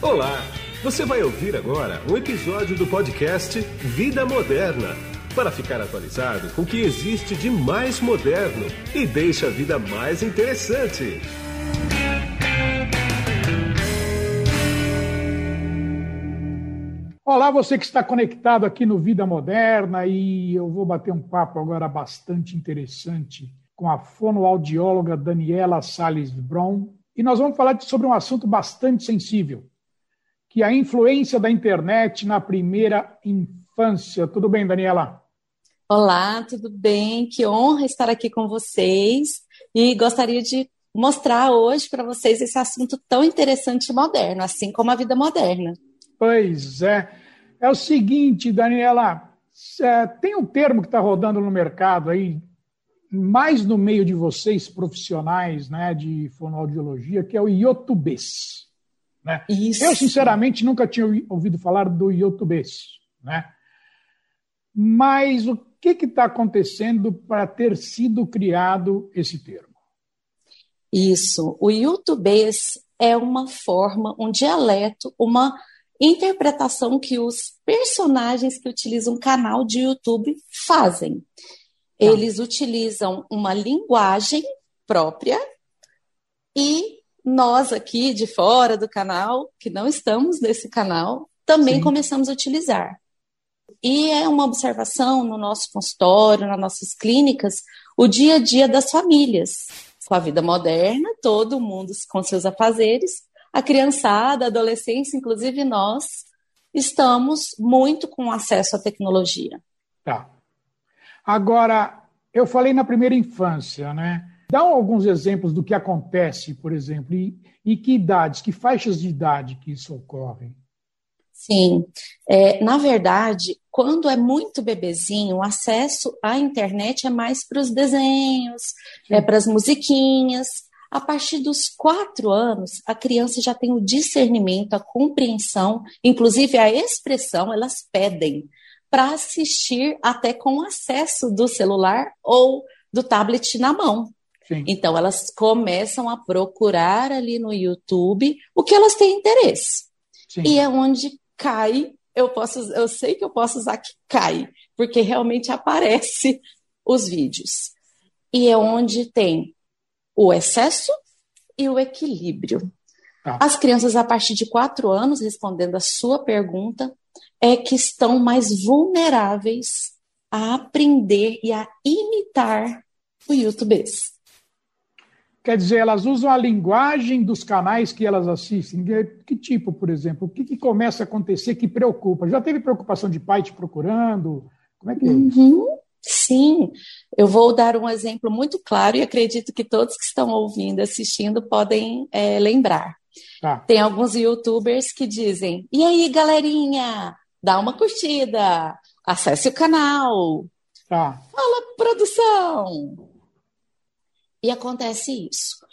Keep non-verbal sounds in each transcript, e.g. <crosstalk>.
Olá! Você vai ouvir agora um episódio do podcast Vida Moderna para ficar atualizado com o que existe de mais moderno e deixa a vida mais interessante. Olá, você que está conectado aqui no Vida Moderna e eu vou bater um papo agora bastante interessante com a fonoaudióloga Daniela Salles Bron e nós vamos falar sobre um assunto bastante sensível, que a influência da internet na primeira infância. Tudo bem, Daniela? Olá, tudo bem? Que honra estar aqui com vocês e gostaria de mostrar hoje para vocês esse assunto tão interessante e moderno, assim como a vida moderna. Pois é. É o seguinte, Daniela, é, tem um termo que está rodando no mercado aí, mais no meio de vocês, profissionais né, de fonoaudiologia, que é o iotubês. Né? Isso. Eu, sinceramente, nunca tinha ouvido falar do iotubês. Né? Mas o que está acontecendo para ter sido criado esse termo? Isso. O iotubês é uma forma, um dialeto, uma interpretação que os personagens que utilizam o canal de YouTube fazem. Tá. Eles utilizam uma linguagem própria e nós aqui de fora do canal, que não estamos nesse canal, também Sim. começamos a utilizar. E é uma observação no nosso consultório, nas nossas clínicas, o dia a dia das famílias. Com a vida moderna, todo mundo com seus afazeres, a criançada, a adolescência, inclusive nós, estamos muito com acesso à tecnologia. Tá. Agora, eu falei na primeira infância, né? Dá alguns exemplos do que acontece, por exemplo, e, e que idades, que faixas de idade que isso ocorre? Sim, é, na verdade, quando é muito bebezinho, o acesso à internet é mais para os desenhos, é para as musiquinhas. A partir dos quatro anos, a criança já tem o discernimento, a compreensão, inclusive a expressão, elas pedem para assistir até com acesso do celular ou do tablet na mão. Sim. Então, elas começam a procurar ali no YouTube o que elas têm interesse. Sim. E é onde cai, eu posso, eu sei que eu posso usar que cai, porque realmente aparece <laughs> os vídeos. E é onde tem o excesso e o equilíbrio. Tá. As crianças a partir de quatro anos, respondendo a sua pergunta, é que estão mais vulneráveis a aprender e a imitar o YouTube. Quer dizer, elas usam a linguagem dos canais que elas assistem. Que tipo, por exemplo? O que, que começa a acontecer que preocupa? Já teve preocupação de pai te procurando? Como é que é isso? Uhum. Sim, eu vou dar um exemplo muito claro e acredito que todos que estão ouvindo, assistindo, podem é, lembrar. Tá. Tem alguns youtubers que dizem: e aí, galerinha, dá uma curtida, acesse o canal, tá. fala produção. E acontece isso.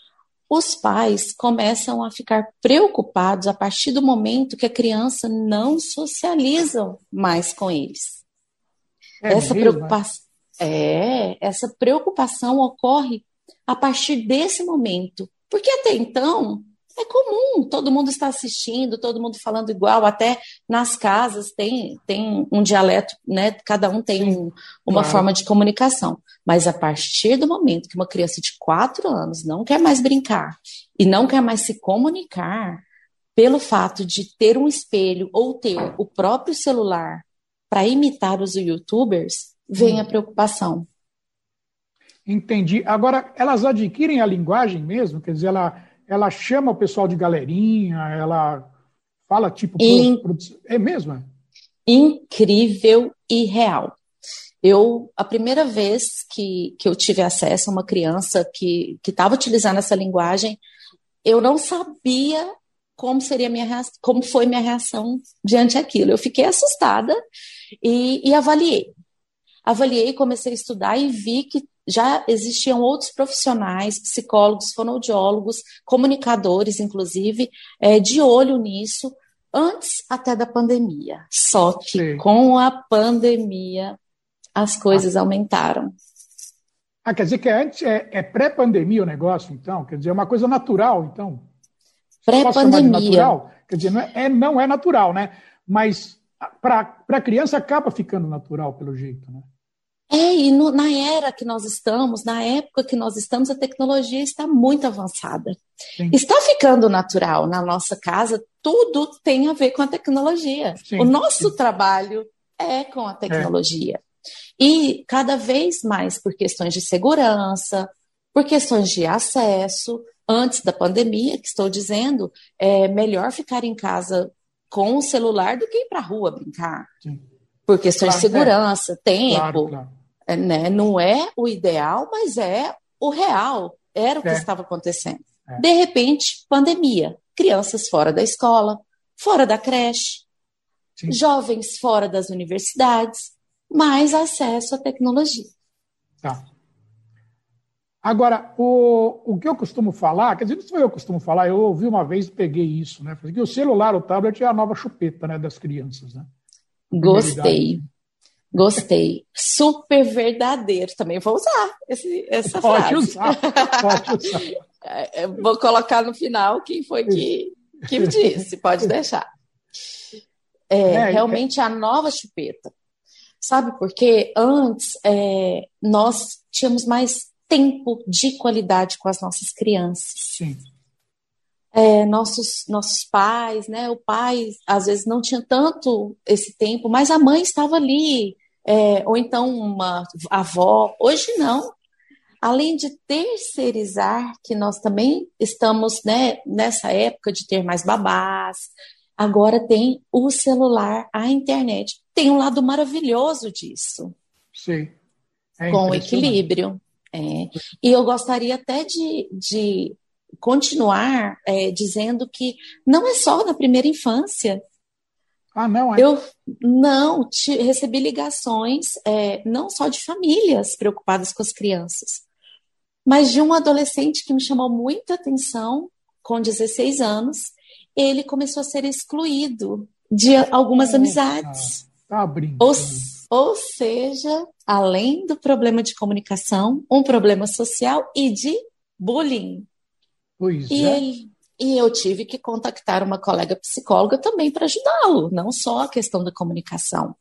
Os pais começam a ficar preocupados a partir do momento que a criança não socializa mais com eles. É essa preocupação é, essa preocupação ocorre a partir desse momento. Porque até então é comum, todo mundo está assistindo, todo mundo falando igual, até nas casas tem, tem um dialeto, né? Cada um tem um, uma claro. forma de comunicação. Mas a partir do momento que uma criança de quatro anos não quer mais brincar e não quer mais se comunicar, pelo fato de ter um espelho ou ter o próprio celular para imitar os youtubers, vem hum. a preocupação. Entendi. Agora, elas adquirem a linguagem mesmo? Quer dizer, ela, ela chama o pessoal de galerinha, ela fala tipo. In... É mesmo? É? Incrível e real. Eu, a primeira vez que, que eu tive acesso a uma criança que estava utilizando essa linguagem, eu não sabia como seria minha reação, como foi minha reação diante daquilo. Eu fiquei assustada e, e avaliei. Avaliei, comecei a estudar e vi que já existiam outros profissionais, psicólogos, fonoaudiólogos, comunicadores, inclusive, é, de olho nisso, antes até da pandemia. Só que Sim. com a pandemia as coisas ah. aumentaram. Ah, quer dizer que antes é, é pré-pandemia o negócio, então? Quer dizer, é uma coisa natural, então? Pré-pandemia. Quer dizer, não é, é não é natural, né? Mas para a criança acaba ficando natural pelo jeito, né? É, e no, na era que nós estamos, na época que nós estamos, a tecnologia está muito avançada. Sim. Está ficando natural. Na nossa casa, tudo tem a ver com a tecnologia. Sim, o nosso sim. trabalho é com a é. tecnologia. É. E cada vez mais por questões de segurança, por questões de acesso. Antes da pandemia, que estou dizendo, é melhor ficar em casa com o celular do que ir para a rua brincar. Sim. Por questões claro, de segurança, é. tempo. Claro, claro. É, né? Não é o ideal, mas é o real. Era o que é. estava acontecendo. É. De repente, pandemia. Crianças fora da escola, fora da creche, Sim. jovens fora das universidades, mais acesso à tecnologia. Tá. Agora, o, o que eu costumo falar, quer dizer, não eu costumo falar, eu ouvi uma vez e peguei isso, né? Que o celular, o tablet é a nova chupeta né, das crianças, né? Gostei. Gostei. Super verdadeiro. Também vou usar esse, essa pode frase. Usar, pode usar. <laughs> É, vou colocar no final quem foi que, que disse. Pode deixar. É, é, realmente é... a nova chupeta. Sabe por quê? Antes é, nós tínhamos mais tempo de qualidade com as nossas crianças. Sim é, nossos, nossos pais, né? O pai às vezes não tinha tanto esse tempo, mas a mãe estava ali, é, ou então uma avó. Hoje não. Além de terceirizar, que nós também estamos né, nessa época de ter mais babás, agora tem o celular, a internet. Tem um lado maravilhoso disso. Sim. É com equilíbrio. É. E eu gostaria até de, de continuar é, dizendo que não é só na primeira infância. Ah, não é? Eu não te, recebi ligações é, não só de famílias preocupadas com as crianças, mas de um adolescente que me chamou muita atenção com 16 anos. Ele começou a ser excluído de algumas Nossa, amizades. Tá brincando. Ou, ou seja, além do problema de comunicação, um problema social e de bullying. Pois e é. Ele, e eu tive que contactar uma colega psicóloga também para ajudá-lo, não só a questão da comunicação.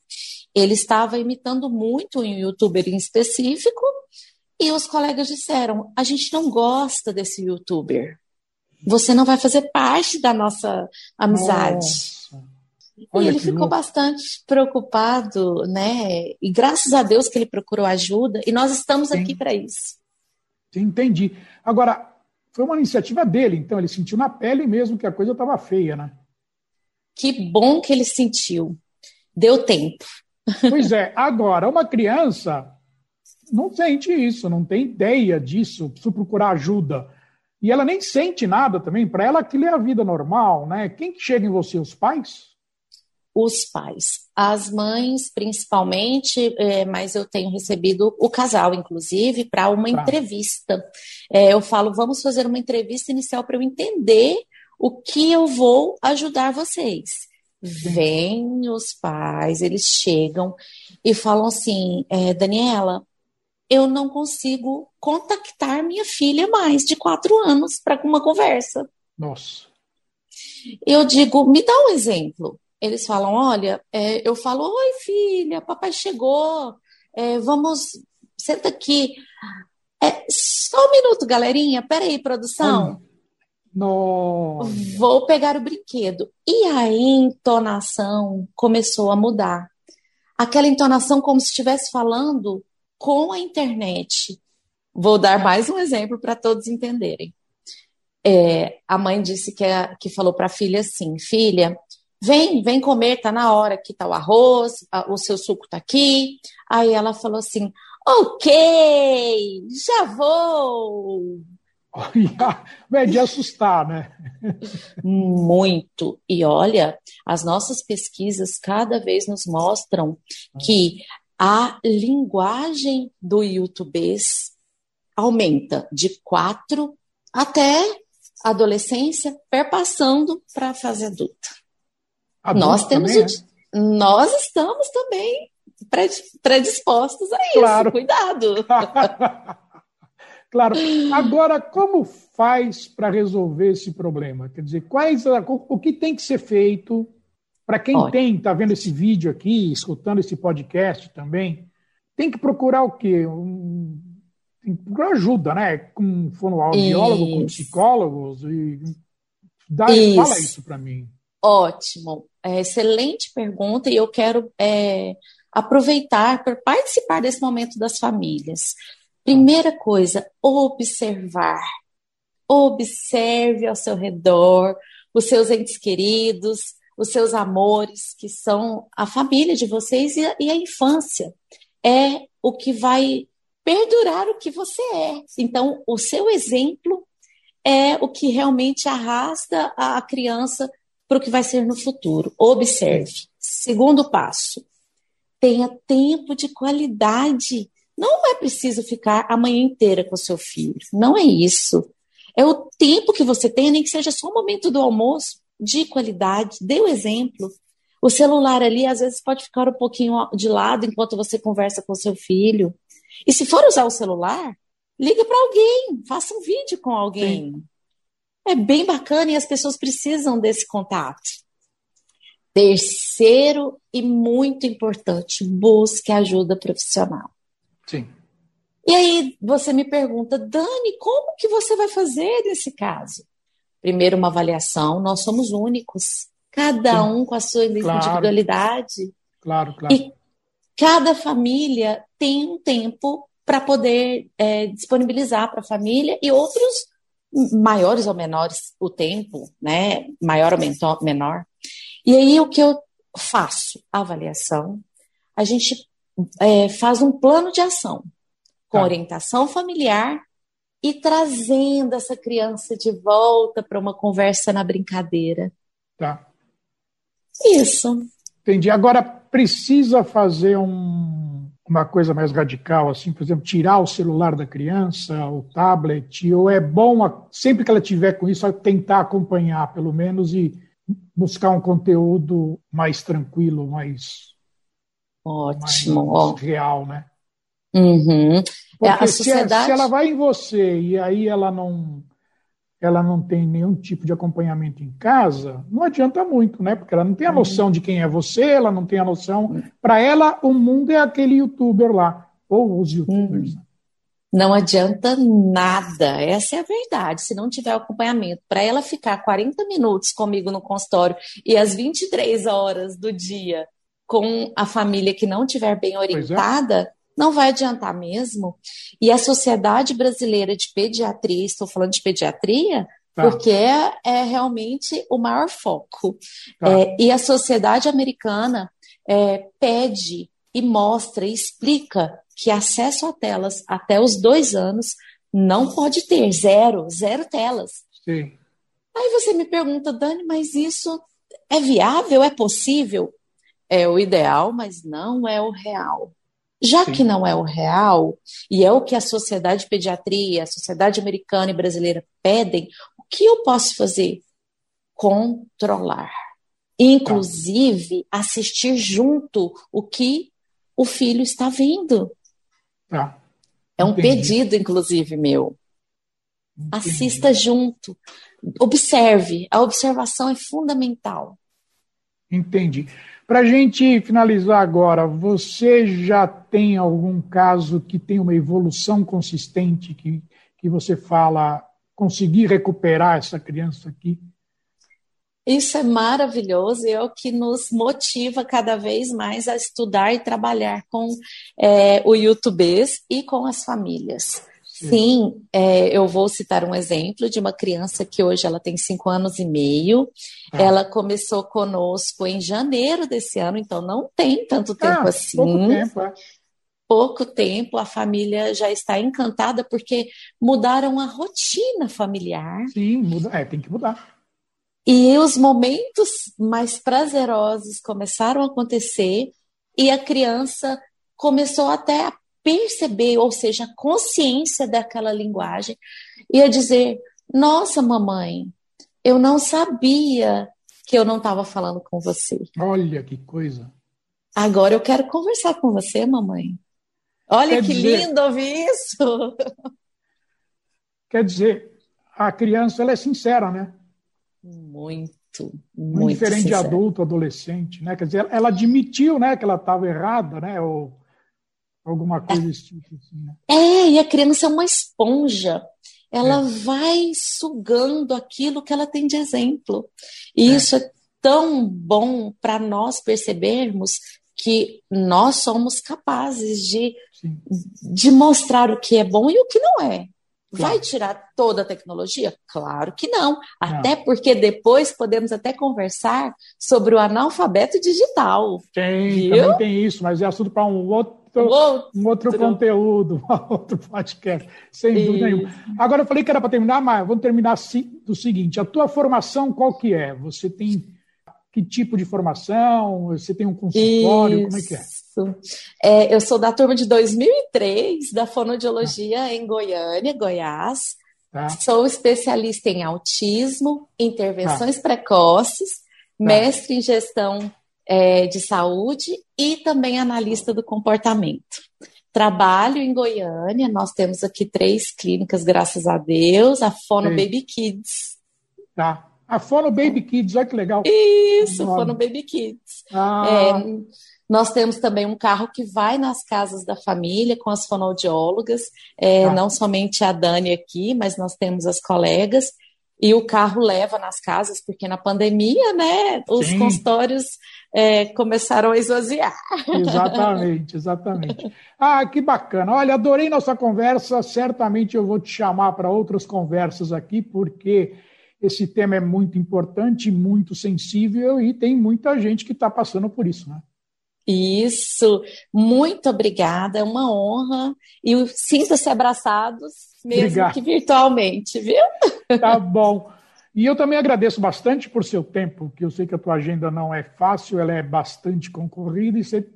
Ele estava imitando muito um youtuber em específico e os colegas disseram: a gente não gosta desse youtuber. Você não vai fazer parte da nossa amizade. e ele ficou louco. bastante preocupado, né? E graças a Deus que ele procurou ajuda, e nós estamos aqui para isso. Entendi. Agora, foi uma iniciativa dele, então ele sentiu na pele mesmo que a coisa estava feia, né? Que bom que ele sentiu. Deu tempo. Pois é, agora, uma criança não sente isso, não tem ideia disso, precisa procurar ajuda. E ela nem sente nada também, para ela aquilo é a vida normal, né? Quem que chega em você? Os pais? Os pais. As mães, principalmente, é, mas eu tenho recebido o casal, inclusive, para uma tá. entrevista. É, eu falo, vamos fazer uma entrevista inicial para eu entender o que eu vou ajudar vocês. Vêm os pais, eles chegam e falam assim: é, Daniela, eu não consigo contactar minha filha mais de quatro anos para uma conversa. Nossa. Eu digo, me dá um exemplo eles falam: olha, é, eu falo, oi filha, papai chegou, é, vamos, senta aqui. É, só um minuto, galerinha, peraí, produção. Nossa. Vou pegar o brinquedo. E a entonação começou a mudar. Aquela entonação como se estivesse falando com a internet. Vou dar mais um exemplo para todos entenderem. É, a mãe disse que, que falou para a filha assim: Filha, Vem, vem comer, tá na hora, aqui tá o arroz, o seu suco tá aqui. Aí ela falou assim: ok, já vou. É <laughs> de assustar, né? Muito. E olha, as nossas pesquisas cada vez nos mostram que a linguagem do youtubês aumenta de quatro até adolescência, perpassando para a fase adulta. Adulto nós temos também, o, é? nós estamos também predispostos a isso. Claro. Cuidado. <laughs> Claro. Agora, como faz para resolver esse problema? Quer dizer, quais o que tem que ser feito para quem Ótimo. tem, está vendo esse vídeo aqui, escutando esse podcast também, tem que procurar o quê? Um, tem que procurar ajuda, né? Com fonoaudiólogo, com psicólogos e dá, isso. fala isso para mim. Ótimo, é, excelente pergunta e eu quero é, aproveitar para participar desse momento das famílias. Primeira coisa, observar. Observe ao seu redor os seus entes queridos, os seus amores, que são a família de vocês e a, e a infância. É o que vai perdurar o que você é. Então, o seu exemplo é o que realmente arrasta a criança para o que vai ser no futuro. Observe. Segundo passo, tenha tempo de qualidade. Não é preciso ficar a manhã inteira com o seu filho. Não é isso. É o tempo que você tem, nem que seja só o momento do almoço de qualidade, dê o exemplo. O celular ali, às vezes, pode ficar um pouquinho de lado enquanto você conversa com seu filho. E se for usar o celular, liga para alguém, faça um vídeo com alguém. Sim. É bem bacana e as pessoas precisam desse contato. Terceiro e muito importante, busque ajuda profissional. Sim. E aí você me pergunta, Dani, como que você vai fazer nesse caso? primeiro uma avaliação, nós somos únicos, cada Sim. um com a sua individualidade. Claro, claro. E cada família tem um tempo para poder é, disponibilizar para a família e outros maiores ou menores o tempo, né? Maior ou menor. E aí o que eu faço? Avaliação. A gente é, faz um plano de ação com tá. orientação familiar e trazendo essa criança de volta para uma conversa na brincadeira. Tá. Isso. Entendi. Agora, precisa fazer um, uma coisa mais radical, assim, por exemplo, tirar o celular da criança, o tablet, ou é bom, sempre que ela tiver com isso, tentar acompanhar, pelo menos, e buscar um conteúdo mais tranquilo, mais, Ótimo. mais real, né? Uhum. Porque é, a sociedade... se, se ela vai em você e aí ela não ela não tem nenhum tipo de acompanhamento em casa, não adianta muito, né? Porque ela não tem a uhum. noção de quem é você, ela não tem a noção. Para ela, o mundo é aquele youtuber lá, ou os youtubers. Uhum. Não adianta nada, essa é a verdade. Se não tiver acompanhamento, para ela ficar 40 minutos comigo no consultório e às 23 horas do dia com a família que não tiver bem é. orientada, não vai adiantar mesmo. E a Sociedade Brasileira de Pediatria, estou falando de pediatria, tá. porque é, é, realmente o maior foco. Tá. É, e a Sociedade Americana é, pede e mostra e explica que acesso a telas até os dois anos não pode ter, zero, zero telas. Sim. Aí você me pergunta, Dani, mas isso é viável? É possível? É o ideal, mas não é o real. Já Sim. que não é o real, e é o que a Sociedade de Pediatria, a Sociedade Americana e Brasileira pedem, o que eu posso fazer? Controlar. Inclusive, tá. assistir junto o que o filho está vendo. Tá. É um Entendi. pedido, inclusive, meu. Entendi. Assista junto. Observe. A observação é fundamental. Entendi. Para a gente finalizar agora, você já tem algum caso que tem uma evolução consistente, que, que você fala, conseguir recuperar essa criança aqui? Isso é maravilhoso e é o que nos motiva cada vez mais a estudar e trabalhar com é, o YouTubês e com as famílias. Sim, é, eu vou citar um exemplo de uma criança que hoje ela tem cinco anos e meio. Ah. Ela começou conosco em janeiro desse ano, então não tem tanto tempo ah, assim. Pouco tempo, é. Pouco tempo, a família já está encantada porque mudaram a rotina familiar. Sim, muda, é, tem que mudar. E os momentos mais prazerosos começaram a acontecer e a criança começou até a perceber, ou seja, a consciência daquela linguagem, ia dizer: Nossa, mamãe, eu não sabia que eu não estava falando com você. Olha que coisa. Agora eu quero conversar com você, mamãe. Olha Quer que dizer... lindo ouvir isso. <laughs> quer dizer, a criança ela é sincera, né? Muito, muito, muito diferente sincera. de adulto, adolescente, né? Quer dizer, ela admitiu, né, que ela estava errada, né? Ou alguma coisa desse tipo. Assim, né? É, e a criança é uma esponja. Ela é. vai sugando aquilo que ela tem de exemplo. E é. isso é tão bom para nós percebermos que nós somos capazes de, de mostrar o que é bom e o que não é. Vai tirar toda a tecnologia? Claro que não. Até não. porque depois podemos até conversar sobre o analfabeto digital. Tem, viu? também tem isso, mas é assunto para um outro, outro, um outro conteúdo, <laughs> um outro podcast, sem e... dúvida nenhuma. Agora eu falei que era para terminar, mas vamos terminar do seguinte: a tua formação qual que é? Você tem que tipo de formação? Você tem um consultório? Isso. Como é que é? é? Eu sou da turma de 2003 da fonoaudiologia ah. em Goiânia, Goiás. Tá. Sou especialista em autismo, intervenções tá. precoces, tá. mestre em gestão é, de saúde e também analista do comportamento. Trabalho em Goiânia, nós temos aqui três clínicas, graças a Deus, a Fono Sim. Baby Kids. Tá. A Fono Baby Kids, olha que legal. Isso, Fono Baby Kids. Ah. É, nós temos também um carro que vai nas casas da família com as fonoaudiólogas, é, ah. não somente a Dani aqui, mas nós temos as colegas. E o carro leva nas casas, porque na pandemia, né, os Sim. consultórios é, começaram a esvaziar. <laughs> Exatamente, exatamente. Ah, que bacana. Olha, adorei nossa conversa. Certamente eu vou te chamar para outras conversas aqui, porque esse tema é muito importante, muito sensível e tem muita gente que está passando por isso, né? Isso, muito obrigada, é uma honra e sinta-se abraçados, mesmo Obrigado. que virtualmente, viu? Tá bom. E eu também agradeço bastante por seu tempo, que eu sei que a tua agenda não é fácil, ela é bastante concorrida e você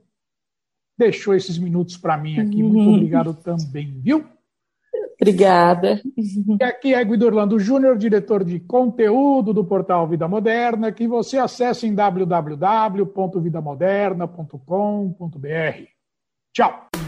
deixou esses minutos para mim aqui. Muito uhum. <laughs> obrigado também, viu? Obrigada. E aqui é Guido Orlando Júnior, diretor de conteúdo do portal Vida Moderna, que você acessa em www.vidamoderna.com.br. Tchau.